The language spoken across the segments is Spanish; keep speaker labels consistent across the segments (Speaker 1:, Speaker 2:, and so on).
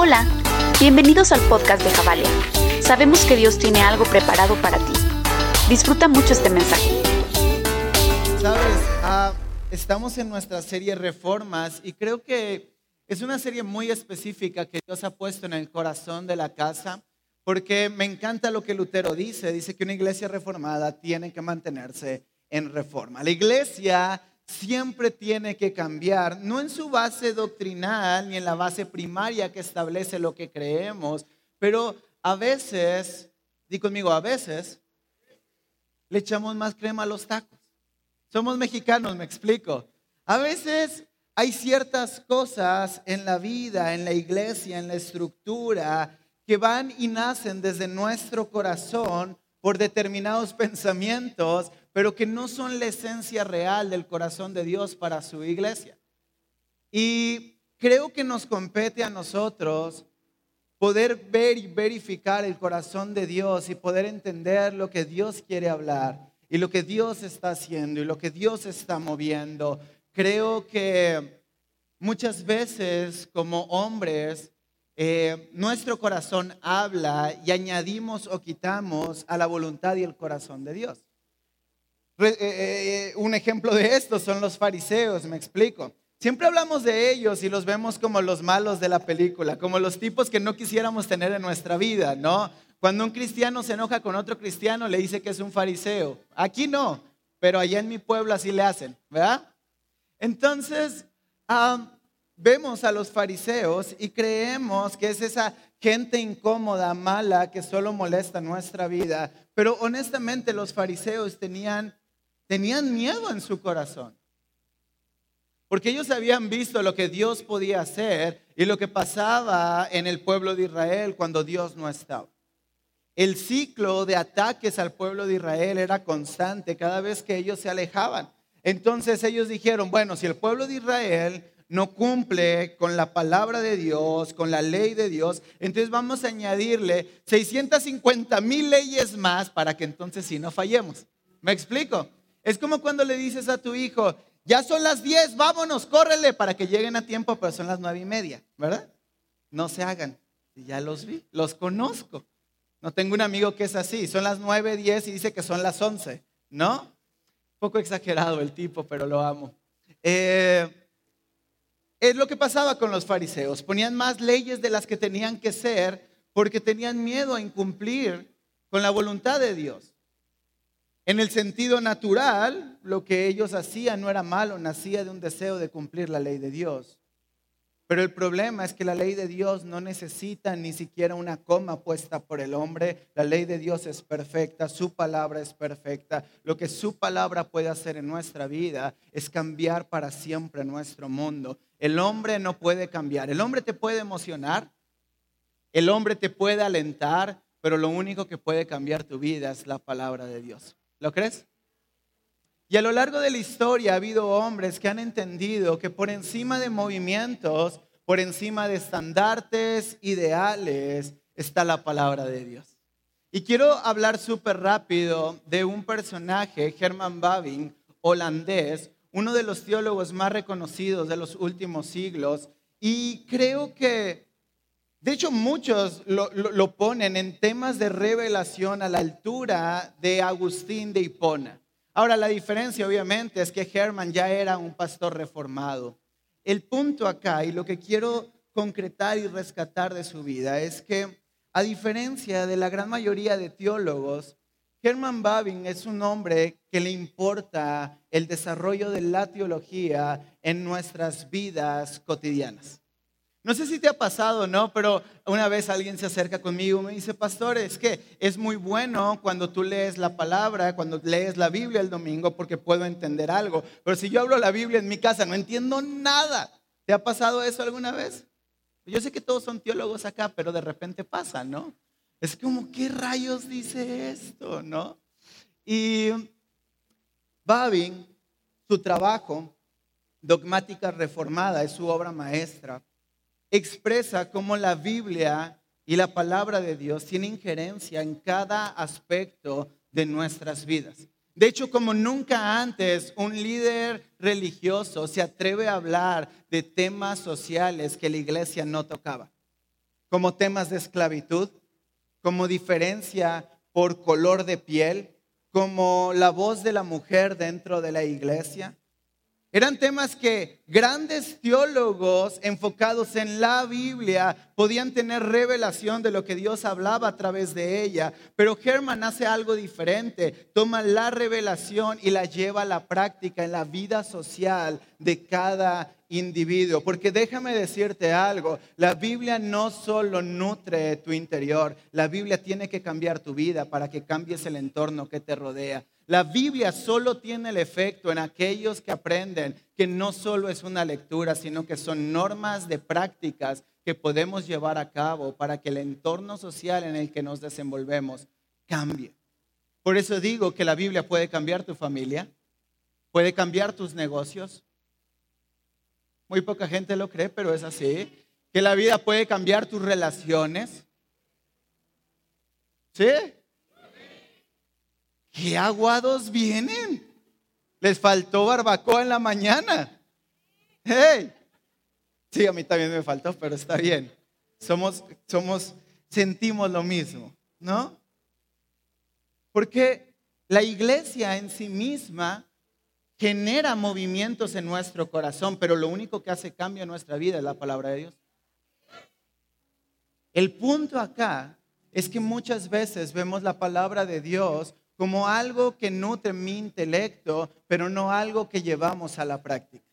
Speaker 1: Hola, bienvenidos al podcast de Javalia. Sabemos que Dios tiene algo preparado para ti. Disfruta mucho este mensaje.
Speaker 2: Sabes, Ah, estamos en nuestra serie Reformas y creo que es una serie muy específica que Dios ha puesto en el corazón de la casa porque me encanta lo que Lutero dice. Dice que una iglesia reformada tiene que mantenerse en reforma. La iglesia siempre tiene que cambiar, no en su base doctrinal ni en la base primaria que establece lo que creemos, pero a veces, di conmigo, a veces le echamos más crema a los tacos. Somos mexicanos, me explico. A veces hay ciertas cosas en la vida, en la iglesia, en la estructura, que van y nacen desde nuestro corazón por determinados pensamientos, pero que no son la esencia real del corazón de Dios para su iglesia. Y creo que nos compete a nosotros poder ver y verificar el corazón de Dios y poder entender lo que Dios quiere hablar y lo que Dios está haciendo y lo que Dios está moviendo. Creo que muchas veces como hombres eh, nuestro corazón habla y añadimos o quitamos a la voluntad y el corazón de Dios. Eh, eh, un ejemplo de esto son los fariseos, me explico. Siempre hablamos de ellos y los vemos como los malos de la película, como los tipos que no quisiéramos tener en nuestra vida, ¿no? Cuando un cristiano se enoja con otro cristiano, le dice que es un fariseo. Aquí no, pero allá en mi pueblo así le hacen, ¿verdad? Entonces, ah, vemos a los fariseos y creemos que es esa gente incómoda, mala, que solo molesta nuestra vida. Pero honestamente los fariseos tenían, tenían miedo en su corazón. Porque ellos habían visto lo que Dios podía hacer y lo que pasaba en el pueblo de Israel cuando Dios no estaba. El ciclo de ataques al pueblo de Israel era constante cada vez que ellos se alejaban. Entonces ellos dijeron, bueno, si el pueblo de Israel no cumple con la palabra de Dios, con la ley de Dios, entonces vamos a añadirle 650 mil leyes más para que entonces sí no fallemos. ¿Me explico? Es como cuando le dices a tu hijo, ya son las 10, vámonos, córrele para que lleguen a tiempo, pero son las nueve y media, ¿verdad? No se hagan. Ya los vi, los conozco. No tengo un amigo que es así, son las 9, 10 y dice que son las 11, ¿no? Un poco exagerado el tipo, pero lo amo. Eh, es lo que pasaba con los fariseos, ponían más leyes de las que tenían que ser porque tenían miedo a incumplir con la voluntad de Dios. En el sentido natural, lo que ellos hacían no era malo, nacía de un deseo de cumplir la ley de Dios. Pero el problema es que la ley de Dios no necesita ni siquiera una coma puesta por el hombre. La ley de Dios es perfecta, su palabra es perfecta. Lo que su palabra puede hacer en nuestra vida es cambiar para siempre nuestro mundo. El hombre no puede cambiar. El hombre te puede emocionar, el hombre te puede alentar, pero lo único que puede cambiar tu vida es la palabra de Dios. ¿Lo crees? Y a lo largo de la historia ha habido hombres que han entendido que por encima de movimientos, por encima de estandartes ideales, está la palabra de Dios. Y quiero hablar súper rápido de un personaje, Herman Babin, holandés, uno de los teólogos más reconocidos de los últimos siglos. Y creo que, de hecho, muchos lo, lo- ponen en temas de revelación a la altura de Agustín de Hipona. Ahora, la diferencia obviamente es que Herman ya era un pastor reformado. El punto acá y lo que quiero concretar y rescatar de su vida es que, a diferencia de la gran mayoría de teólogos, Herman Babin es un hombre que le importa el desarrollo de la teología en nuestras vidas cotidianas. No sé si te ha pasado, ¿no? Pero una vez alguien se acerca conmigo y me dice, pastor, es que es muy bueno cuando tú lees la palabra, cuando lees la Biblia el domingo, porque puedo entender algo. Pero si yo hablo la Biblia en mi casa, no entiendo nada. ¿Te ha pasado eso alguna vez? Yo sé que todos son teólogos acá, pero de repente pasa, ¿no? Es como, ¿qué rayos dice esto, no? Y Babin, su trabajo, Dogmática Reformada, es su obra maestra expresa cómo la Biblia y la palabra de Dios tiene injerencia en cada aspecto de nuestras vidas. De hecho, como nunca antes, un líder religioso se atreve a hablar de temas sociales que la iglesia no tocaba. como temas de esclavitud, como diferencia por color de piel, como la voz de la mujer dentro de la iglesia. Eran temas que grandes teólogos enfocados en la Biblia podían tener revelación de lo que Dios hablaba a través de ella, pero Herman hace algo diferente, toma la revelación y la lleva a la práctica en la vida social de cada individuo. Porque déjame decirte algo, la Biblia no solo nutre tu interior, la Biblia tiene que cambiar tu vida para que cambies el entorno que te rodea. La Biblia solo tiene el efecto en aquellos que aprenden que no solo es una lectura, sino que son normas de prácticas que podemos llevar a cabo para que el entorno social en el que nos desenvolvemos cambie. Por eso digo que la Biblia puede cambiar tu familia, puede cambiar tus negocios. Muy poca gente lo cree, pero es así. Que la vida puede cambiar tus relaciones. ¿Sí? ¿Qué aguados vienen? Les faltó barbacoa en la mañana. Hey. Sí, a mí también me faltó, pero está bien. Somos, somos, sentimos lo mismo, ¿no? Porque la iglesia en sí misma genera movimientos en nuestro corazón, pero lo único que hace cambio en nuestra vida es la palabra de Dios. El punto acá es que muchas veces vemos la palabra de Dios como algo que nutre mi intelecto, pero no algo que llevamos a la práctica.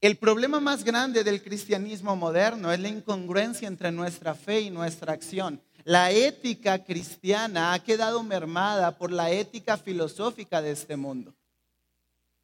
Speaker 2: El problema más grande del cristianismo moderno es la incongruencia entre nuestra fe y nuestra acción. La ética cristiana ha quedado mermada por la ética filosófica de este mundo.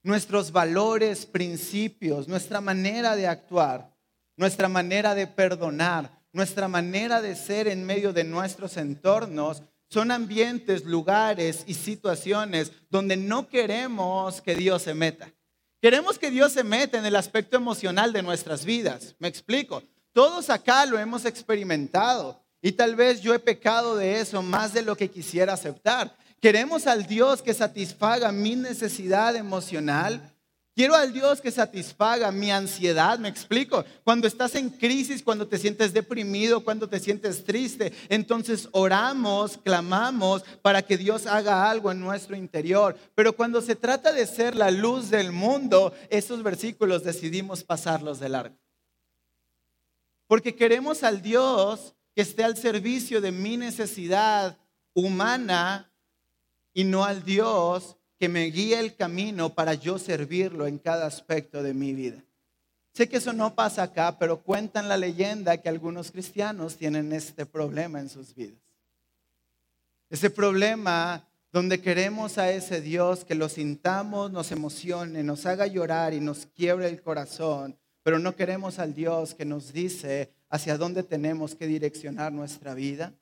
Speaker 2: Nuestros valores, principios, nuestra manera de actuar, nuestra manera de perdonar, nuestra manera de ser en medio de nuestros entornos son ambientes, lugares y situaciones donde no queremos que Dios se meta. Queremos que Dios se meta en el aspecto emocional de nuestras vidas. Me explico. Todos acá lo hemos experimentado y tal vez yo he pecado de eso más de lo que quisiera aceptar. Queremos al Dios que satisfaga mi necesidad emocional, Quiero al Dios que satisfaga mi ansiedad, me explico. Cuando estás en crisis, cuando te sientes deprimido, cuando te sientes triste, entonces oramos, clamamos para que Dios haga algo en nuestro interior. Pero cuando se trata de ser la luz del mundo, esos versículos decidimos pasarlos de largo. Porque queremos al Dios que esté al servicio de mi necesidad humana y no al Dios que me guíe el camino para yo servirlo en cada aspecto de mi vida. Sé que eso no pasa acá, pero cuentan la leyenda que algunos cristianos tienen este problema en sus vidas. Ese problema donde queremos a ese Dios que lo sintamos, nos emocione, nos haga llorar y nos quiebre el corazón, pero no queremos al Dios que nos dice hacia dónde tenemos que direccionar nuestra vida.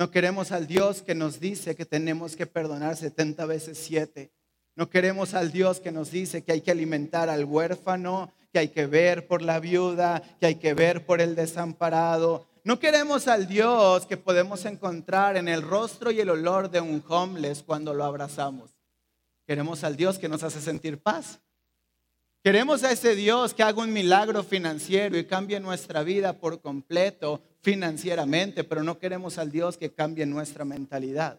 Speaker 2: No queremos al Dios que nos dice que tenemos que perdonar 70 veces 7. No queremos al Dios que nos dice que hay que alimentar al huérfano, que hay que ver por la viuda, que hay que ver por el desamparado. No queremos al Dios que podemos encontrar en el rostro y el olor de un homeless cuando lo abrazamos. Queremos al Dios que nos hace sentir paz. Queremos a ese Dios que haga un milagro financiero y cambie nuestra vida por completo financieramente, pero no queremos al Dios que cambie nuestra mentalidad.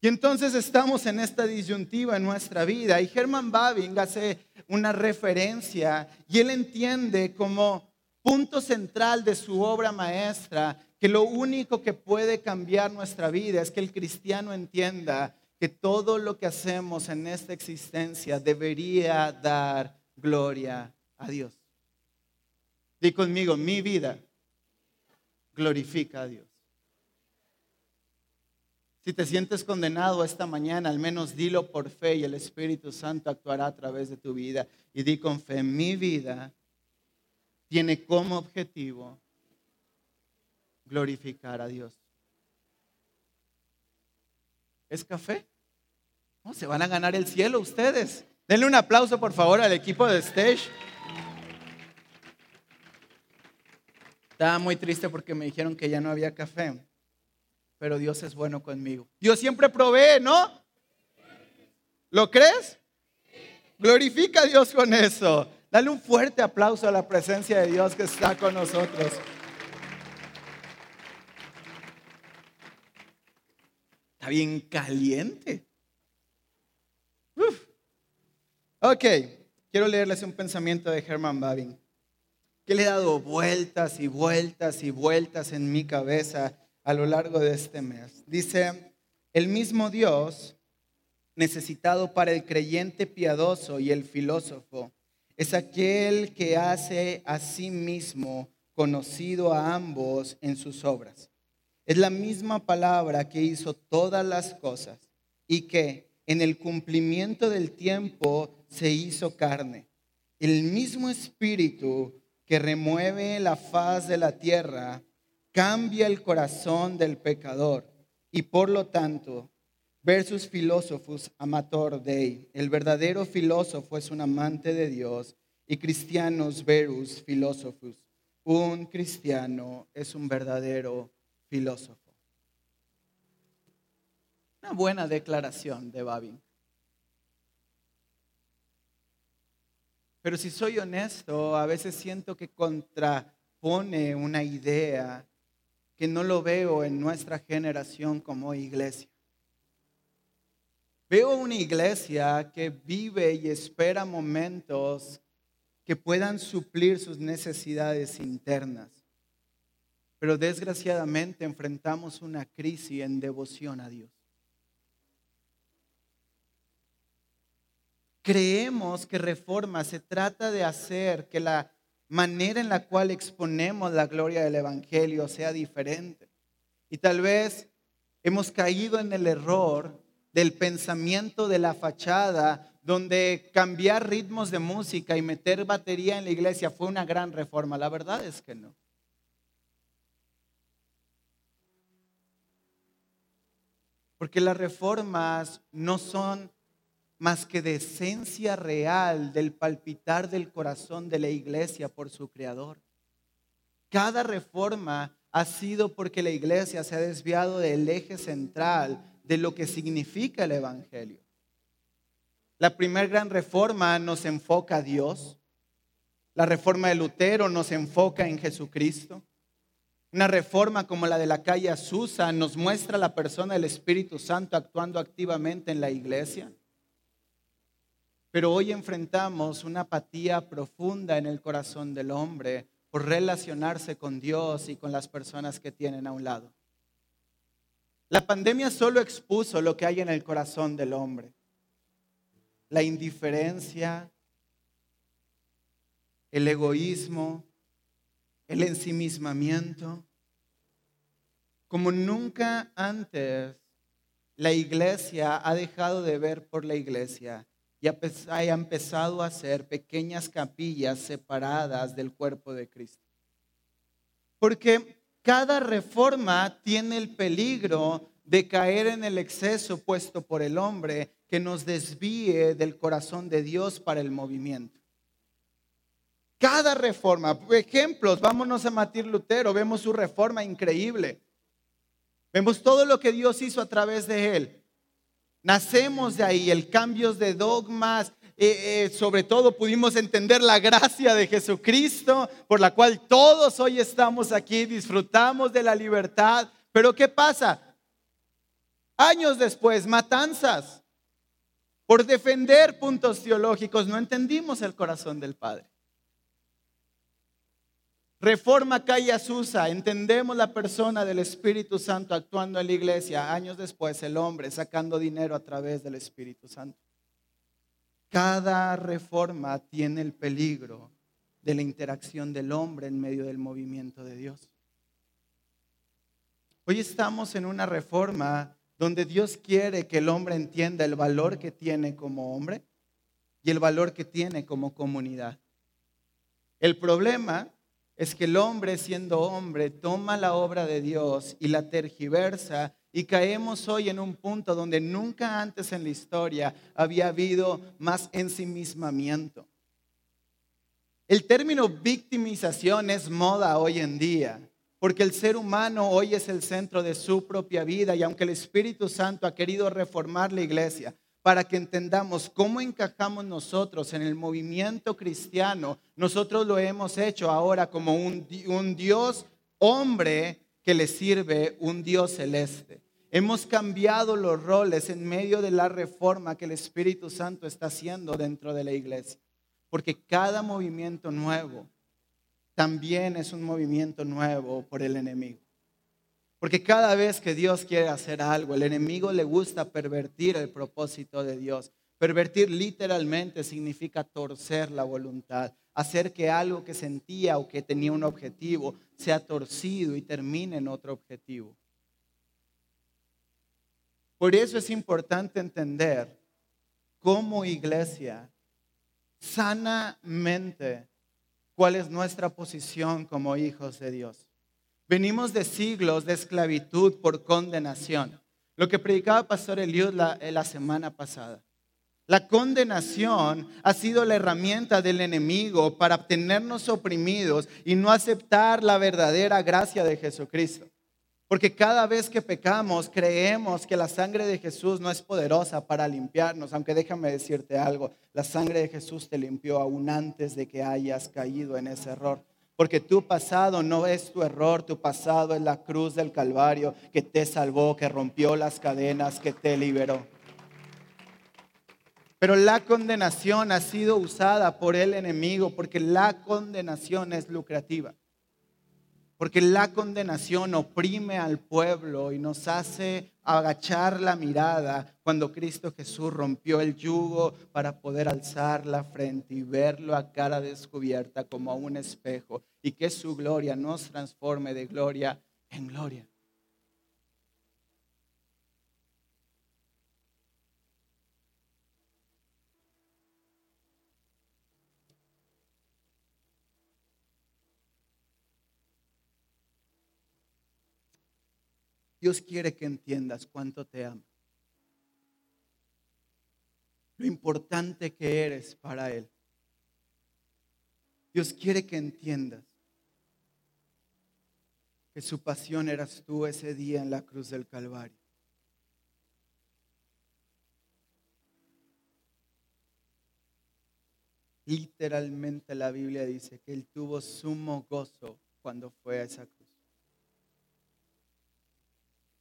Speaker 2: Y entonces estamos en esta disyuntiva en nuestra vida y Herman Babing hace una referencia y él entiende como punto central de su obra maestra que lo único que puede cambiar nuestra vida es que el cristiano entienda que todo lo que hacemos en esta existencia debería dar gloria a Dios. Di conmigo, mi vida glorifica a Dios. Si te sientes condenado esta mañana, al menos dilo por fe y el Espíritu Santo actuará a través de tu vida. Y di con fe, mi vida tiene como objetivo glorificar a Dios. ¿Es café? ¿Cómo se van a ganar el cielo ustedes? Denle un aplauso por favor al equipo de Stage. Estaba muy triste porque me dijeron que ya no había café, pero Dios es bueno conmigo. Dios siempre provee, ¿no? ¿Lo crees? Glorifica a Dios con eso. Dale un fuerte aplauso a la presencia de Dios que está con nosotros. Está bien caliente. Uf. Ok, quiero leerles un pensamiento de Herman Babin que le he dado vueltas y vueltas y vueltas en mi cabeza a lo largo de este mes. Dice, el mismo Dios necesitado para el creyente piadoso y el filósofo es aquel que hace a sí mismo conocido a ambos en sus obras. Es la misma palabra que hizo todas las cosas y que en el cumplimiento del tiempo se hizo carne. El mismo espíritu que remueve la faz de la tierra cambia el corazón del pecador y por lo tanto versus filósofos amator dei. El verdadero filósofo es un amante de Dios y cristianos verus filósofos. Un cristiano es un verdadero filósofo. Una buena declaración de Babin. Pero si soy honesto, a veces siento que contrapone una idea que no lo veo en nuestra generación como iglesia. Veo una iglesia que vive y espera momentos que puedan suplir sus necesidades internas. Pero desgraciadamente enfrentamos una crisis en devoción a Dios. Creemos que reforma se trata de hacer que la manera en la cual exponemos la gloria del Evangelio sea diferente. Y tal vez hemos caído en el error del pensamiento de la fachada, donde cambiar ritmos de música y meter batería en la iglesia fue una gran reforma. La verdad es que no. Porque las reformas no son más que de esencia real del palpitar del corazón de la iglesia por su creador. Cada reforma ha sido porque la iglesia se ha desviado del eje central de lo que significa el Evangelio. La primera gran reforma nos enfoca a Dios. La reforma de Lutero nos enfoca en Jesucristo. Una reforma como la de la calle Azusa nos muestra la persona del Espíritu Santo actuando activamente en la iglesia. Pero hoy enfrentamos una apatía profunda en el corazón del hombre por relacionarse con Dios y con las personas que tienen a un lado. La pandemia solo expuso lo que hay en el corazón del hombre. La indiferencia, el egoísmo, el ensimismamiento. Como nunca antes, la iglesia ha dejado de ver por la iglesia y ha empezado a hacer pequeñas capillas separadas del cuerpo de Cristo. Porque cada reforma tiene el peligro de caer en el exceso puesto por el hombre que nos desvíe del corazón de Dios para el movimiento. Cada reforma, ejemplos, vámonos a Martín Lutero, vemos su reforma increíble. Vemos todo lo que Dios hizo a través de él. Nacemos de ahí, el cambio de dogmas, eh, eh, sobre todo pudimos entender la gracia de Jesucristo, por la cual todos hoy estamos aquí, disfrutamos de la libertad. Pero ¿qué pasa? Años después, matanzas. Por defender puntos teológicos, no entendimos el corazón del Padre. Reforma Calle Azusa, entendemos la persona del Espíritu Santo actuando en la iglesia. Años después, el hombre sacando dinero a través del Espíritu Santo. Cada reforma tiene el peligro de la interacción del hombre en medio del movimiento de Dios. Hoy estamos en una reforma donde Dios quiere que el hombre entienda el valor que tiene como hombre y el valor que tiene como comunidad. El problema es que el hombre siendo hombre toma la obra de Dios y la tergiversa y caemos hoy en un punto donde nunca antes en la historia había habido más ensimismamiento. El término victimización es moda hoy en día, porque el ser humano hoy es el centro de su propia vida y aunque el Espíritu Santo ha querido reformar la iglesia para que entendamos cómo encajamos nosotros en el movimiento cristiano, nosotros lo hemos hecho ahora como un, Dios hombre que le sirve un Dios celeste. Hemos cambiado los roles en medio de la reforma que el Espíritu Santo está haciendo dentro de la iglesia. Porque cada movimiento nuevo también es un movimiento nuevo por el enemigo. Porque cada vez que Dios quiere hacer algo, el enemigo le gusta pervertir el propósito de Dios. Pervertir literalmente significa torcer la voluntad, hacer que algo que sentía o que tenía un objetivo sea torcido y termine en otro objetivo. Por eso es importante entender como iglesia sanamente cuál es nuestra posición como hijos de Dios. Venimos de siglos de esclavitud por condenación. Lo que predicaba Pastor Eliud la, la semana pasada. La condenación ha sido la herramienta del enemigo para tenernos oprimidos y no aceptar la verdadera gracia de Jesucristo. Porque cada vez que pecamos creemos que la sangre de Jesús no es poderosa para limpiarnos, aunque déjame decirte algo, la sangre de Jesús te limpió aún antes de que hayas caído en ese error. Porque tu pasado no es tu error, tu pasado es la cruz del Calvario que te salvó, que rompió las cadenas, que te liberó. Pero la condenación ha sido usada por el enemigo porque la condenación es lucrativa. Porque la condenación oprime al pueblo y nos hace agachar la mirada cuando Cristo Jesús rompió el yugo para poder alzar la frente y verlo a cara descubierta como a un espejo y que su gloria nos transforme de gloria en gloria. Dios quiere que entiendas cuánto te ama. Lo importante que eres para Él. Dios quiere que entiendas que su pasión eras tú ese día en la cruz del Calvario. Literalmente la Biblia dice que Él tuvo sumo gozo cuando fue a esa cruz.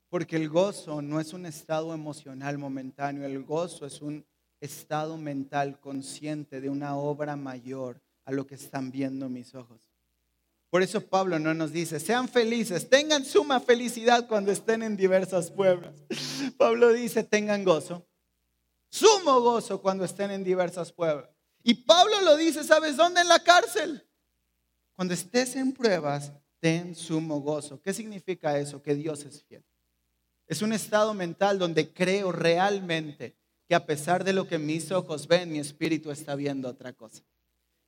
Speaker 2: Porque el gozo no es un estado emocional momentáneo, el gozo es un estado mental consciente de una obra mayor a lo que están viendo mis ojos. Por eso Pablo no nos dice, sean felices, tengan suma felicidad cuando estén en diversas pruebas. Pablo dice, tengan gozo, sumo gozo cuando estén en diversas pruebas. Y Pablo lo dice, ¿sabes dónde? En la cárcel. Cuando estés en pruebas, ten sumo gozo. ¿Qué significa eso? Que Dios es fiel. Es un estado mental donde creo realmente que a pesar de lo que mis ojos ven, mi espíritu está viendo otra cosa.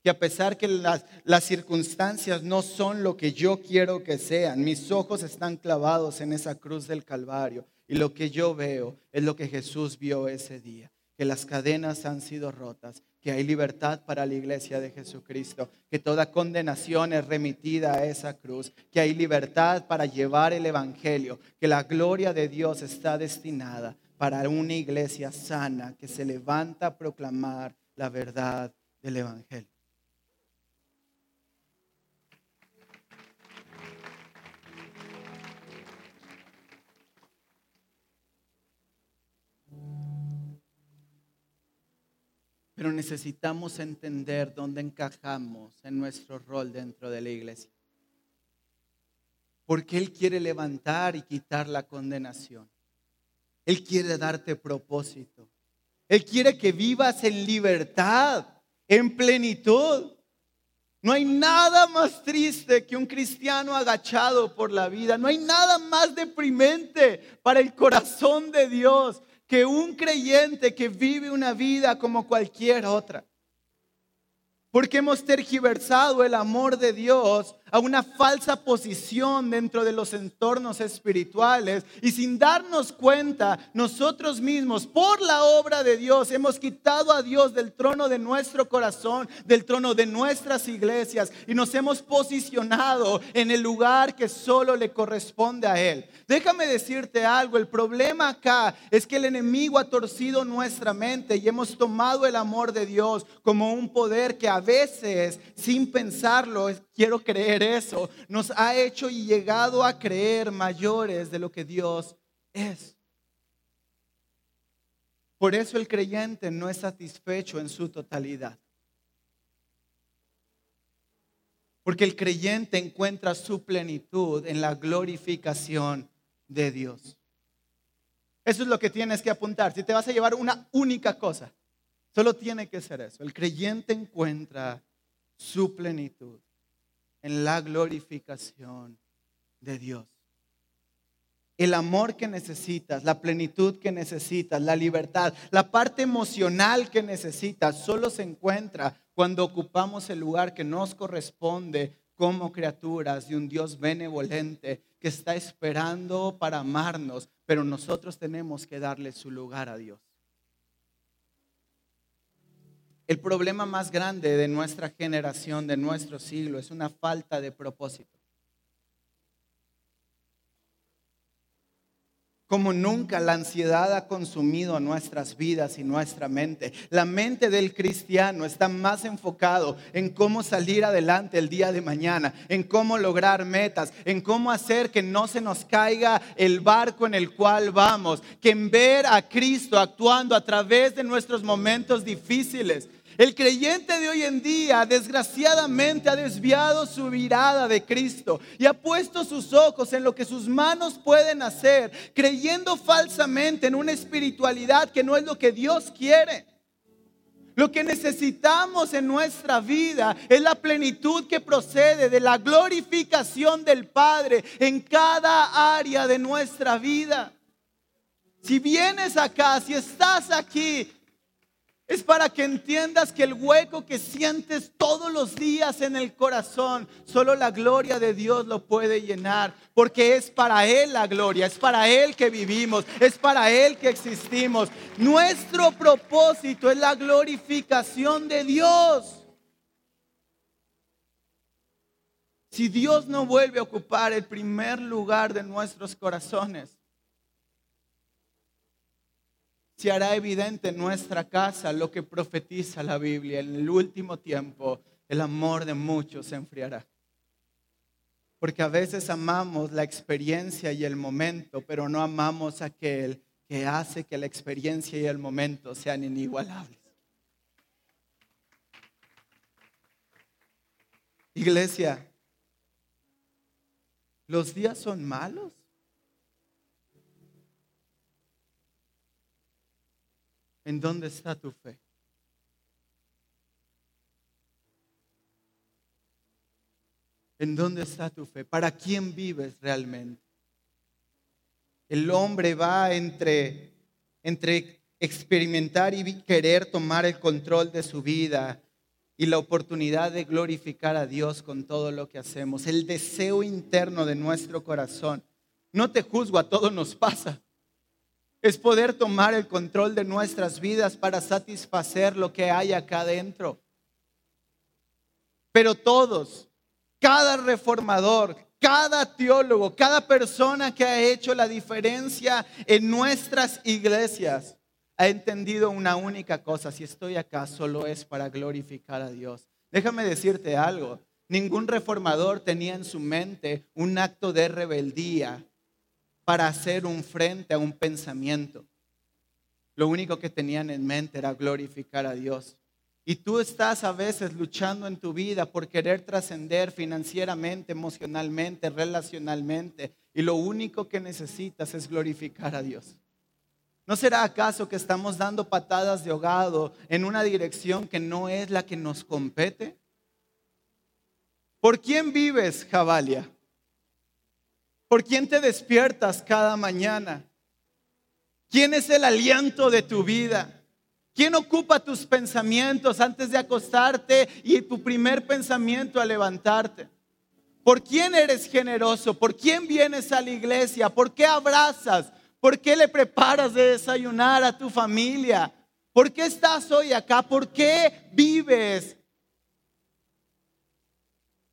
Speaker 2: Que a pesar que las, las circunstancias no son lo que yo quiero que sean, mis ojos están clavados en esa cruz del Calvario y lo que yo veo es lo que Jesús vio ese día, que las cadenas han sido rotas, que hay libertad para la iglesia de Jesucristo, que toda condenación es remitida a esa cruz, que hay libertad para llevar el Evangelio, que la gloria de Dios está destinada para una iglesia sana que se levanta a proclamar la verdad del Evangelio. Pero necesitamos entender dónde encajamos en nuestro rol dentro de la iglesia. Porque Él quiere levantar y quitar la condenación. Él quiere darte propósito. Él quiere que vivas en libertad, en plenitud. No hay nada más triste que un cristiano agachado por la vida. No hay nada más deprimente para el corazón de Dios que un creyente que vive una vida como cualquier otra. Porque hemos tergiversado el amor de Dios a una falsa posición dentro de los entornos espirituales y sin darnos cuenta nosotros mismos por la obra de Dios hemos quitado a Dios del trono de nuestro corazón, del trono de nuestras iglesias y nos hemos posicionado en el lugar que solo le corresponde a Él. Déjame decirte algo, el problema acá es que el enemigo ha torcido nuestra mente y hemos tomado el amor de Dios como un poder que a veces sin pensarlo quiero creer eso, nos ha hecho y llegado a creer mayores de lo que Dios es. Por eso el creyente no es satisfecho en su totalidad. Porque el creyente encuentra su plenitud en la glorificación de Dios. Eso es lo que tienes que apuntar. Si te vas a llevar una única cosa, solo tiene que ser eso. El creyente encuentra su plenitud en la glorificación de Dios. El amor que necesitas, la plenitud que necesitas, la libertad, la parte emocional que necesitas, solo se encuentra cuando ocupamos el lugar que nos corresponde como criaturas de un Dios benevolente que está esperando para amarnos, pero nosotros tenemos que darle su lugar a Dios. El problema más grande de nuestra generación, de nuestro siglo, es una falta de propósito. Como nunca la ansiedad ha consumido nuestras vidas y nuestra mente. La mente del cristiano está más enfocado en cómo salir adelante el día de mañana, en cómo lograr metas, en cómo hacer que no se nos caiga el barco en el cual vamos, que en ver a Cristo actuando a través de nuestros momentos difíciles. El creyente de hoy en día desgraciadamente ha desviado su mirada de Cristo y ha puesto sus ojos en lo que sus manos pueden hacer, creyendo falsamente en una espiritualidad que no es lo que Dios quiere. Lo que necesitamos en nuestra vida es la plenitud que procede de la glorificación del Padre en cada área de nuestra vida. Si vienes acá, si estás aquí, es para que entiendas que el hueco que sientes todos los días en el corazón, solo la gloria de Dios lo puede llenar. Porque es para Él la gloria, es para Él que vivimos, es para Él que existimos. Nuestro propósito es la glorificación de Dios. Si Dios no vuelve a ocupar el primer lugar de nuestros corazones, se hará evidente en nuestra casa lo que profetiza la Biblia. En el último tiempo el amor de muchos se enfriará. Porque a veces amamos la experiencia y el momento, pero no amamos aquel que hace que la experiencia y el momento sean inigualables. Iglesia, ¿los días son malos? ¿En dónde está tu fe? ¿En dónde está tu fe? ¿Para quién vives realmente? El hombre va entre, entre experimentar y querer tomar el control de su vida y la oportunidad de glorificar a Dios con todo lo que hacemos. El deseo interno de nuestro corazón. No te juzgo, a todos nos pasa es poder tomar el control de nuestras vidas para satisfacer lo que hay acá adentro. Pero todos, cada reformador, cada teólogo, cada persona que ha hecho la diferencia en nuestras iglesias, ha entendido una única cosa. Si estoy acá, solo es para glorificar a Dios. Déjame decirte algo. Ningún reformador tenía en su mente un acto de rebeldía para hacer un frente a un pensamiento. Lo único que tenían en mente era glorificar a Dios. Y tú estás a veces luchando en tu vida por querer trascender financieramente, emocionalmente, relacionalmente. Y lo único que necesitas es glorificar a Dios. ¿No será acaso que estamos dando patadas de ahogado en una dirección que no es la que nos compete? ¿Por quién vives, Jabalia? ¿Por quién te despiertas cada mañana? ¿Quién es el aliento de tu vida? ¿Quién ocupa tus pensamientos antes de acostarte y tu primer pensamiento al levantarte? ¿Por quién eres generoso? ¿Por quién vienes a la iglesia? ¿Por qué abrazas? ¿Por qué le preparas de desayunar a tu familia? ¿Por qué estás hoy acá? ¿Por qué vives?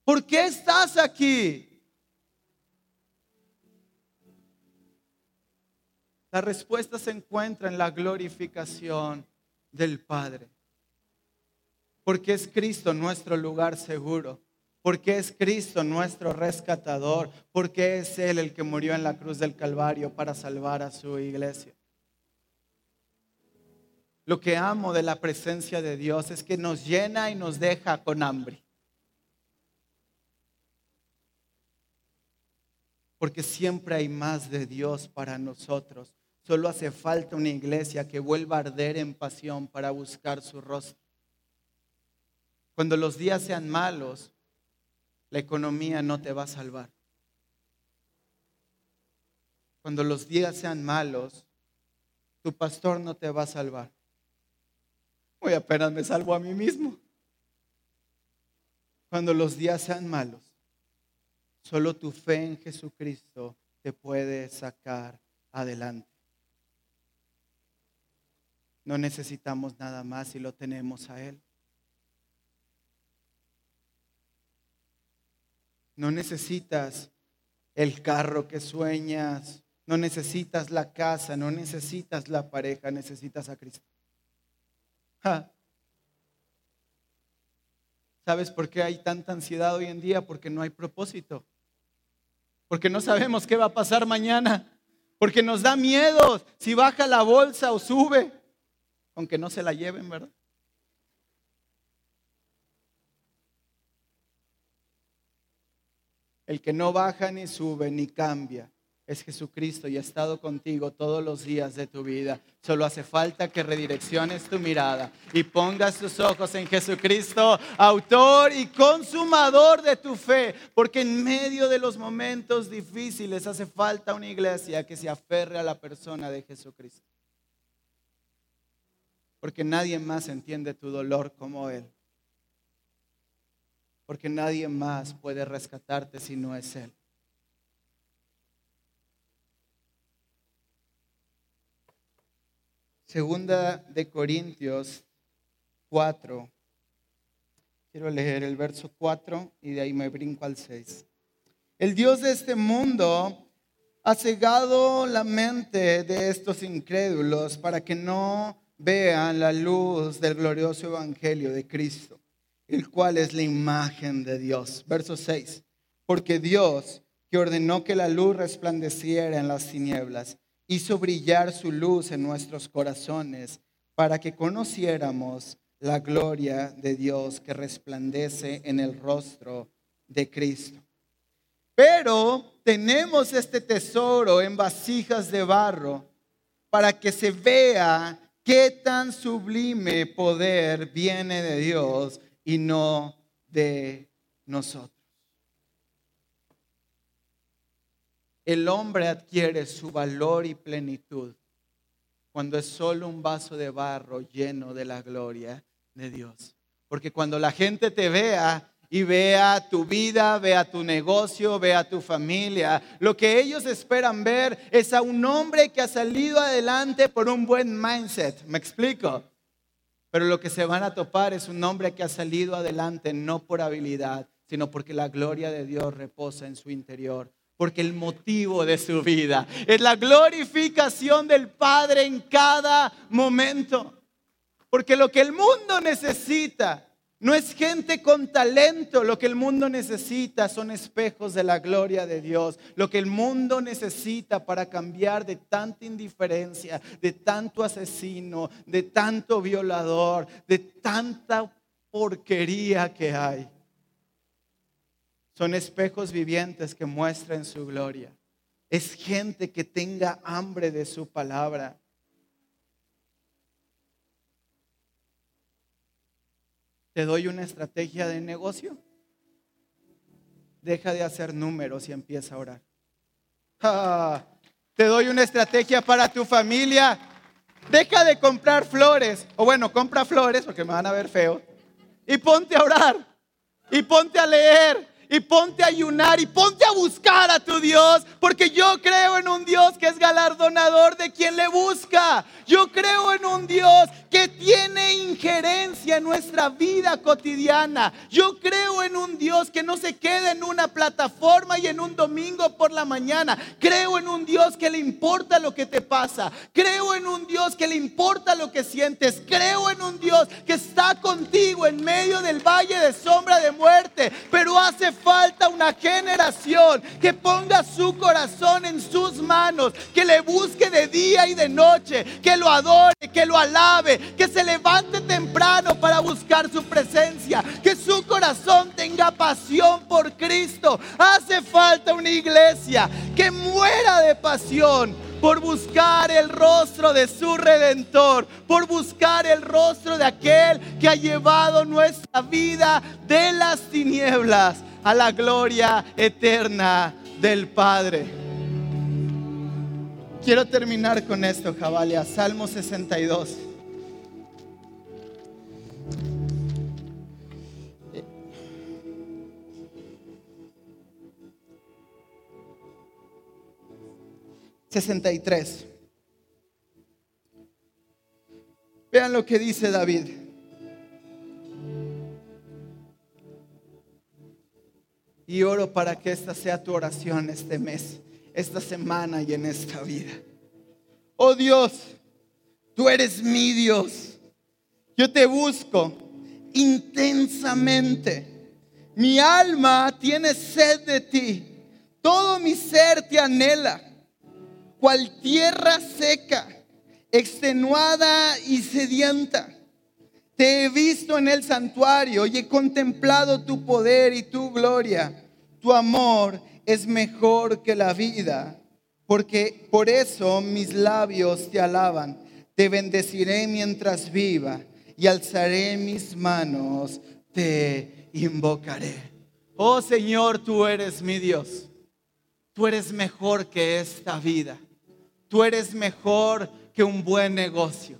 Speaker 2: ¿Por qué estás aquí? La respuesta se encuentra en la glorificación del Padre. Porque es Cristo nuestro lugar seguro. porque es Cristo nuestro rescatador, porque es Él el que murió en la cruz del Calvario para salvar a su iglesia. Lo que amo de la presencia de Dios es que nos llena y nos deja con hambre. Porque siempre hay más de Dios para nosotros. Solo hace falta una iglesia que vuelva a arder en pasión para buscar su rostro. Cuando los días sean malos, la economía no te va a salvar. Cuando los días sean malos, tu pastor no te va a salvar. Hoy apenas me salvo a mí mismo. Cuando los días sean malos, solo tu fe en Jesucristo te puede sacar adelante. No necesitamos nada más si lo tenemos a Él. No necesitas el carro que sueñas, no necesitas la casa, no necesitas la pareja, necesitas a Cristo. ¿Sabes por qué hay tanta ansiedad hoy en día? Porque no hay propósito. Porque no sabemos qué va a pasar mañana. Porque nos da miedo si baja la bolsa o sube. Aunque no se la lleven, ¿verdad? El que no baja ni sube ni cambia es Jesucristo y ha estado contigo todos los días de tu vida. Solo hace falta que redirecciones tu mirada y pongas tus ojos en Jesucristo, autor y consumador de tu fe, porque en medio de los momentos difíciles hace falta una iglesia que se aferre a la persona de Jesucristo. Porque nadie más entiende tu dolor como Él porque nadie más puede rescatarte si no es Él. Segunda de Corintios 4. Quiero leer el verso 4 y de ahí me brinco al 6. El Dios de este mundo ha cegado la mente de estos incrédulos para que no vean la luz del glorioso evangelio de Cristo el cual es la imagen de Dios. Verso 6. Porque Dios, que ordenó que la luz resplandeciera en las tinieblas, hizo brillar su luz en nuestros corazones para que conociéramos la gloria de Dios que resplandece en el rostro de Cristo. Pero tenemos este tesoro en vasijas de barro para que se vea qué tan sublime poder viene de Dios y no de nosotros. El hombre adquiere su valor y plenitud cuando es solo un vaso de barro lleno de la gloria de Dios. Porque cuando la gente te vea y vea tu vida, vea tu negocio, vea tu familia, lo que ellos esperan ver es a un hombre que ha salido adelante por un buen mindset. ¿Me explico? Pero lo que se van a topar es un hombre que ha salido adelante no por habilidad, sino porque la gloria de Dios reposa en su interior. Porque el motivo de su vida es la glorificación del Padre en cada momento. Porque lo que el mundo necesita no es gente con talento. Lo que el mundo necesita son espejos de la gloria de Dios. Lo que el mundo necesita para cambiar de tanta indiferencia, de tanto asesino, de tanto violador, de tanta porquería que hay. Son espejos vivientes que muestran su gloria. Es gente que tenga hambre de su palabra. ¿Te doy una estrategia de negocio? Deja de hacer números y empieza a orar. Te doy una estrategia para tu familia. Deja de comprar flores. O bueno, compra flores porque me van a ver feo. Y ponte a orar. Y ponte a leer. Y ponte a ayunar y ponte a buscar a tu Dios, porque yo creo en un Dios que es galardonador de quien le busca. Yo creo en un Dios que tiene injerencia en nuestra vida cotidiana. Yo creo en un Dios que no se queda en una plataforma y en un domingo por la mañana. Creo en un Dios que le importa lo que te pasa. Creo en un Dios que le importa lo que sientes. Creo en un Dios que está contigo en medio del valle de sombra de muerte. Pero hace falta una generación que ponga su corazón en sus manos, que le busque de día y de noche, que lo adore, que lo alabe, que se levante temprano para buscar su presencia, que su corazón tenga pasión por Cristo. Hace falta una iglesia que muera de pasión por buscar el rostro de su redentor, por buscar el rostro de aquel que ha llevado nuestra vida de las tinieblas a la gloria eterna del Padre. Quiero terminar con esto, Jabalia. Salmo 62. ¿63? Vean lo que dice David. Y oro para que esta sea tu oración este mes, esta semana y en esta vida. Oh Dios, tú eres mi Dios. Yo te busco intensamente. Mi alma tiene sed de ti. Todo mi ser te anhela. Cual tierra seca, extenuada y sedienta. Te he visto en el santuario y he contemplado tu poder y tu gloria. Tu amor es mejor que la vida, porque por eso mis labios te alaban. Te bendeciré mientras viva y alzaré mis manos, te invocaré. Oh Señor, tú eres mi Dios. Tú eres mejor que esta vida. Tú eres mejor que un buen negocio.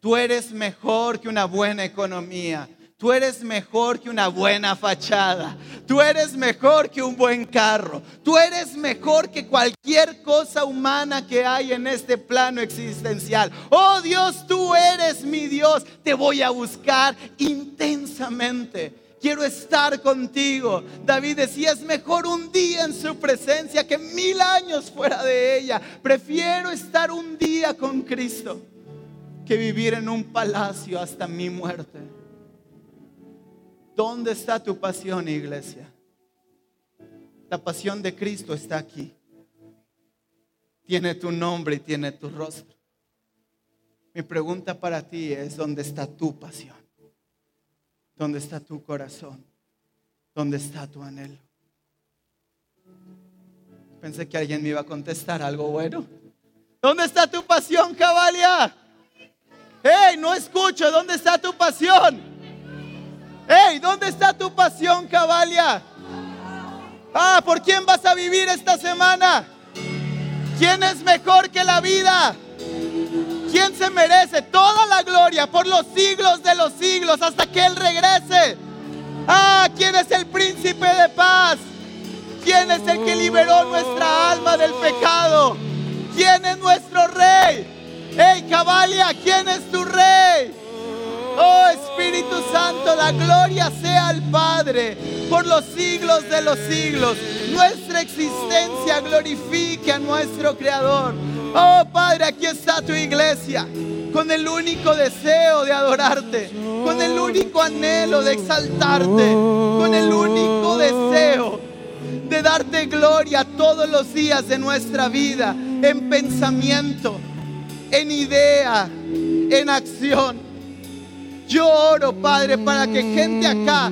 Speaker 2: Tú eres mejor que una buena economía. Tú eres mejor que una buena fachada. Tú eres mejor que un buen carro. Tú eres mejor que cualquier cosa humana que hay en este plano existencial. Oh Dios, tú eres mi Dios. Te voy a buscar intensamente. Quiero estar contigo. David decía, es mejor un día en su presencia que mil años fuera de ella. Prefiero estar un día con Cristo que vivir en un palacio hasta mi muerte. ¿Dónde está tu pasión, iglesia? La pasión de Cristo está aquí. Tiene tu nombre y tiene tu rostro. Mi pregunta para ti es, ¿dónde está tu pasión? ¿Dónde está tu corazón? ¿Dónde está tu anhelo? Pensé que alguien me iba a contestar algo bueno. ¿Dónde está tu pasión, Cabalia? Hey, no escucho. ¿Dónde está tu pasión? Hey, ¿dónde está tu pasión, Cabalia? Ah, ¿por quién vas a vivir esta semana? ¿Quién es mejor que la vida? ¿Quién se merece toda la gloria por los siglos de los siglos hasta que Él regrese? Ah, ¿quién es el príncipe de paz? ¿Quién es el que liberó nuestra alma del pecado? ¿Quién es nuestro rey? Hey, Cabalia, ¿quién es tu rey? Oh Espíritu Santo, la gloria sea al Padre por los siglos de los siglos. Nuestra existencia glorifique a nuestro Creador. Oh Padre, aquí está tu iglesia con el único deseo de adorarte, con el único anhelo de exaltarte, con el único deseo de darte gloria todos los días de nuestra vida, en pensamiento, en idea, en acción. Yo oro, Padre, para que gente acá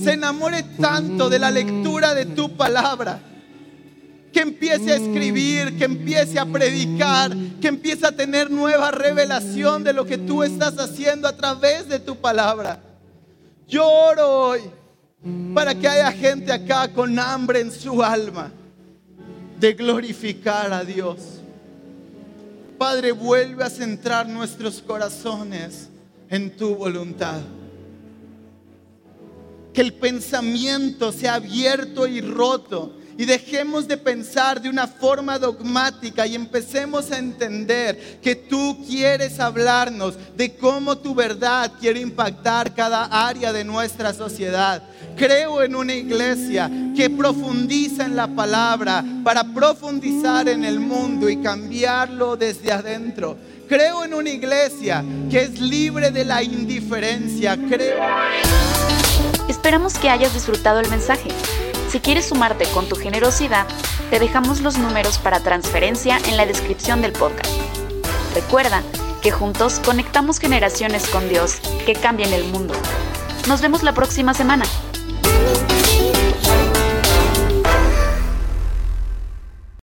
Speaker 2: se enamore tanto de la lectura de tu palabra que empiece a escribir, que empiece a predicar, que empiece a tener nueva revelación de lo que tú estás haciendo a través de tu palabra. Yo oro hoy para que haya gente acá con hambre en su alma de glorificar a Dios. Padre, vuelve a centrar nuestros corazones en tu voluntad. Que el pensamiento sea abierto y roto y dejemos de pensar de una forma dogmática y empecemos a entender que tú quieres hablarnos de cómo tu verdad quiere impactar cada área de nuestra sociedad. Creo en una iglesia que profundiza en la palabra para profundizar en el mundo y cambiarlo desde adentro. Creo en una iglesia que es libre de la indiferencia. Creo.
Speaker 1: Esperamos que hayas disfrutado el mensaje. Si quieres sumarte con tu generosidad, te dejamos los números para transferencia en la descripción del podcast. Recuerda que juntos conectamos generaciones con Dios que cambian el mundo. Nos vemos la próxima semana.